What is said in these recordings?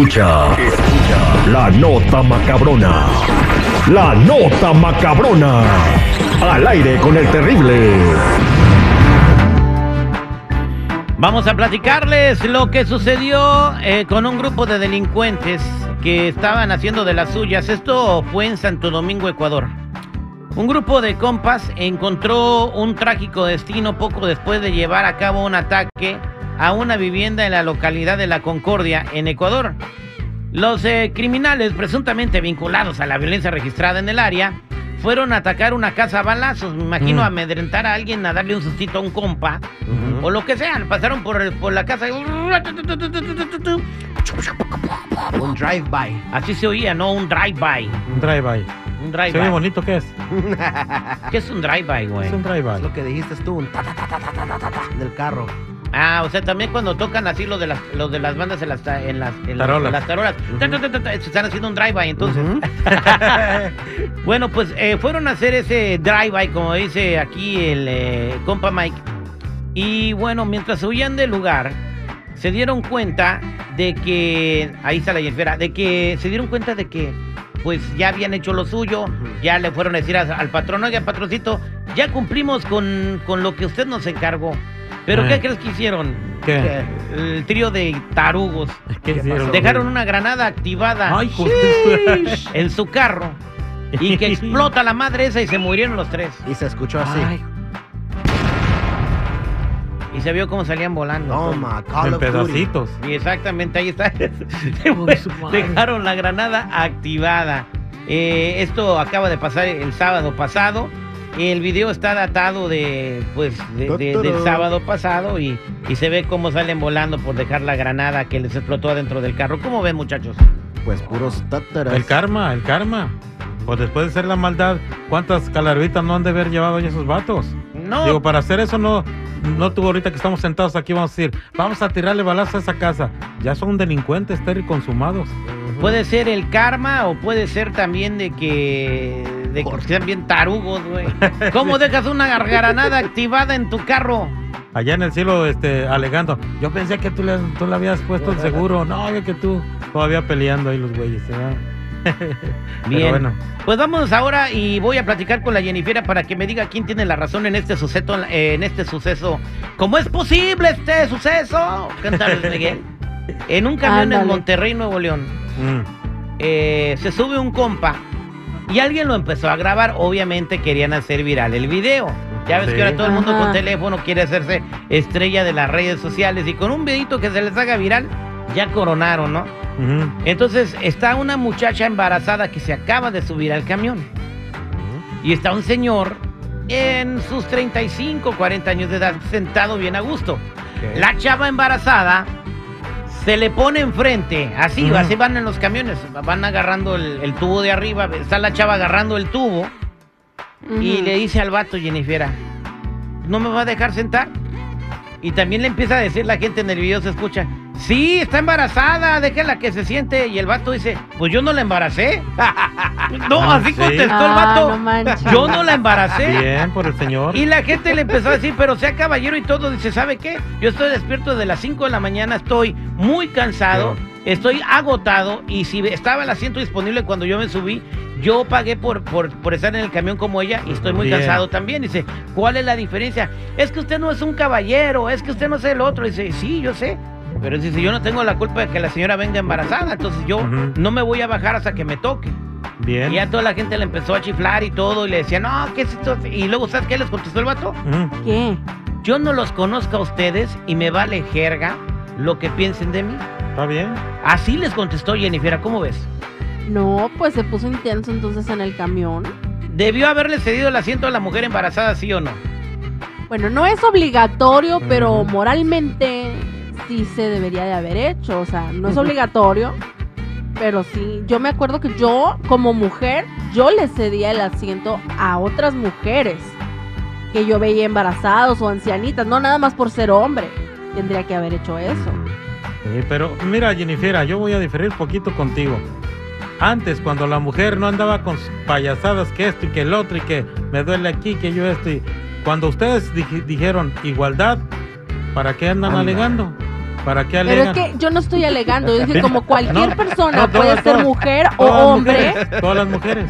Escucha, escucha la nota macabrona. La nota macabrona. Al aire con el terrible. Vamos a platicarles lo que sucedió eh, con un grupo de delincuentes que estaban haciendo de las suyas. Esto fue en Santo Domingo, Ecuador. Un grupo de compas encontró un trágico destino poco después de llevar a cabo un ataque a una vivienda en la localidad de La Concordia, en Ecuador. Los eh, criminales presuntamente vinculados a la violencia registrada en el área fueron a atacar una casa a balazos. Me imagino Mm. amedrentar a alguien, a darle un sustito a un compa o lo que sea. Pasaron por, por la casa y... Un drive-by. Así se oía, ¿no? Un drive-by. Un drive-by. Un drive-by. Se ve bonito, ¿qué es? ¿Qué es un drive-by, güey? Es un drive-by. Es lo que dijiste tú, un ta ta ta ta ta ta ta del carro. Ah, o sea, también cuando tocan así los de las, los de las bandas en las, en las, tarolas. Están haciendo un drive-by entonces. Bueno, pues fueron a hacer ese drive-by, como dice aquí el compa Mike. Y bueno, mientras huían del lugar, se dieron cuenta de que. Ahí está la yesfera. De que se dieron cuenta de que pues ya habían hecho lo suyo, ya le fueron a decir a- al patrón, oiga, patroncito, ya cumplimos con, con lo que usted nos encargó. Pero Eh. ¿qué crees que hicieron? ¿Qué? El trío de tarugos. ¿Qué hicieron? Dejaron una granada activada Ay, en su carro y que explota la madre esa y se murieron los tres. Y se escuchó así. Ay, Y se vio cómo salían volando. Toma, Call en of Duty. pedacitos. Y exactamente ahí está. Dejaron la granada activada. Eh, esto acaba de pasar el sábado pasado. El video está datado de, pues, de- de- del sábado pasado y, y se ve cómo salen volando por dejar la granada que les explotó adentro del carro. ¿Cómo ven, muchachos? Pues puros tátaras. El karma, el karma. Pues después de hacer la maldad, ¿cuántas calarbitas no han de haber llevado ya esos vatos? No, Digo, para hacer eso no, no tuvo ahorita que estamos sentados aquí, vamos a decir, vamos a tirarle balazo a esa casa. Ya son delincuentes, Terry, consumados. puede ser el karma o puede ser también de que, de que sean bien tarugos, güey. ¿Cómo dejas una granada activada en tu carro? Allá en el cielo, este, alegando, yo pensé que tú le, tú le habías puesto el seguro. No, yo que tú todavía peleando ahí los güeyes. ¿verdad? Bien. bueno. Pues vámonos ahora y voy a platicar con la Jennifer para que me diga quién tiene la razón en este suceso. en este suceso. ¿Cómo es posible este suceso? Canta Luis Miguel. En un camión en. Monterrey, Nuevo León, Mm. eh, se sube un compa y alguien lo empezó a grabar. Obviamente querían hacer viral el video. Ya ves Sí. que ahora todo el mundo con teléfono quiere hacerse estrella de las redes sociales y con un videito que se les haga viral, ya coronaron, ¿no? Entonces está una muchacha embarazada que se acaba de subir al camión. Y está un señor en sus 35, 40 años de edad sentado bien a gusto. La chava embarazada se le pone enfrente, así, así van en los camiones, van agarrando el, el tubo de arriba, está la chava agarrando el tubo y le dice al vato, Jennifer, ¿no me va a dejar sentar? Y también le empieza a decir la gente en el video, se escucha, sí, está embarazada, déjala que se siente. Y el vato dice, pues yo no la embaracé. no, Ah, así ¿sí? contestó el Ah, vato. no yo no la embaracé. Bien, por el señor. Y la gente le empezó a decir, pero sea caballero y todo. Dice, ¿sabe qué? Yo estoy despierto desde las 5 de la mañana, estoy muy cansado, estoy agotado. Y si estaba el asiento disponible cuando yo me subí, yo pagué por, por, por estar en el camión como ella y estoy muy Bien. cansado también. Dice, ¿cuál es la diferencia? Es que usted no es un caballero, es que usted no es el otro. Dice, sí, yo sé. Pero dice, yo no tengo la culpa de que la señora venga embarazada, entonces yo no me voy a bajar hasta que me toque. Bien. Y ya toda la gente le empezó a chiflar y todo, y le decía, no, ¿qué es esto? Y luego, ¿sabes qué les contestó el vato? ¿Qué? Yo no los conozco a ustedes y me vale jerga lo que piensen de mí. ¿Está bien? Así les contestó Jennifer, ¿cómo ves? No, pues se puso intenso entonces en el camión. ¿Debió haberle cedido el asiento a la mujer embarazada, sí o no? Bueno, no es obligatorio, pero moralmente sí se debería de haber hecho. O sea, no es obligatorio, pero sí. Yo me acuerdo que yo, como mujer, yo le cedía el asiento a otras mujeres que yo veía embarazados o ancianitas, no nada más por ser hombre. Tendría que haber hecho eso. Sí, pero mira, Jennifer, yo voy a diferir poquito contigo. Antes, cuando la mujer no andaba con payasadas, que esto y que el otro, y que me duele aquí, que yo esto, y cuando ustedes dij- dijeron igualdad, ¿para qué andan Anda. alegando? ¿Para qué Pero alegan? es que yo no estoy alegando, yo dije como cualquier No, persona no, puede ser todas, mujer o todas hombre. mujeres, todas las mujeres.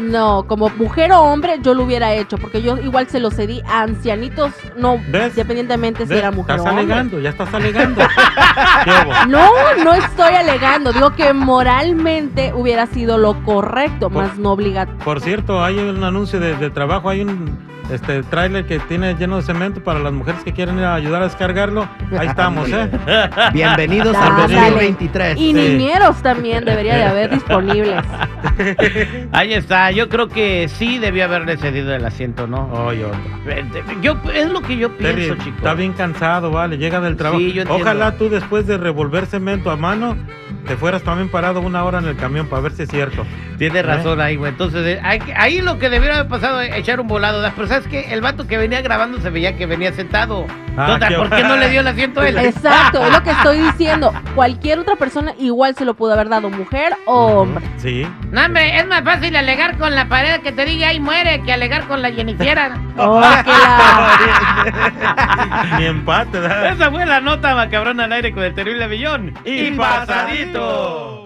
No, como mujer o hombre yo lo hubiera hecho, porque yo igual se lo cedí a ancianitos, no, ¿Ves? independientemente si era mujer estás o hombre. alegando, ya estás alegando. No, no estoy alegando, digo que moralmente hubiera sido lo correcto, Por- más no obligatorio. Por cierto, hay un anuncio de, de trabajo, hay un este tráiler que tiene lleno de cemento para las mujeres que quieren ir a ayudar a descargarlo. Ahí estamos, ¿eh? Bienvenidos al Dale. 2023. Y Sí. niñeros también debería de haber disponibles. Ahí está, yo creo que sí debió haberle cedido el asiento, ¿no? Otro. Eh, Yo, es lo que yo Terry, pienso, chico. está bien cansado, vale, llega del trabajo. Sí, yo. Ojalá tú después de revolver cemento a mano, te fueras también parado una hora en el camión para ver si es cierto. Tiene razón ahí, güey. Entonces, eh, ahí lo que debiera haber pasado es echar un volado. Pero sabes que el vato que venía grabando se veía que venía sentado. Ah, Entonces, qué- ¿por qué no le dio el asiento a él? Exacto, es lo que estoy diciendo. Cualquier otra persona igual se lo pudo haber dado, mujer o hombre. Sí. No, hombre, es más fácil alegar con la pared que te diga ahí muere que alegar con la Jennifiera. Oh, la- Ni empate, ¿verdad? Esa fue la nota macabrona al aire con el terrible millón. Y pasadito. 있다.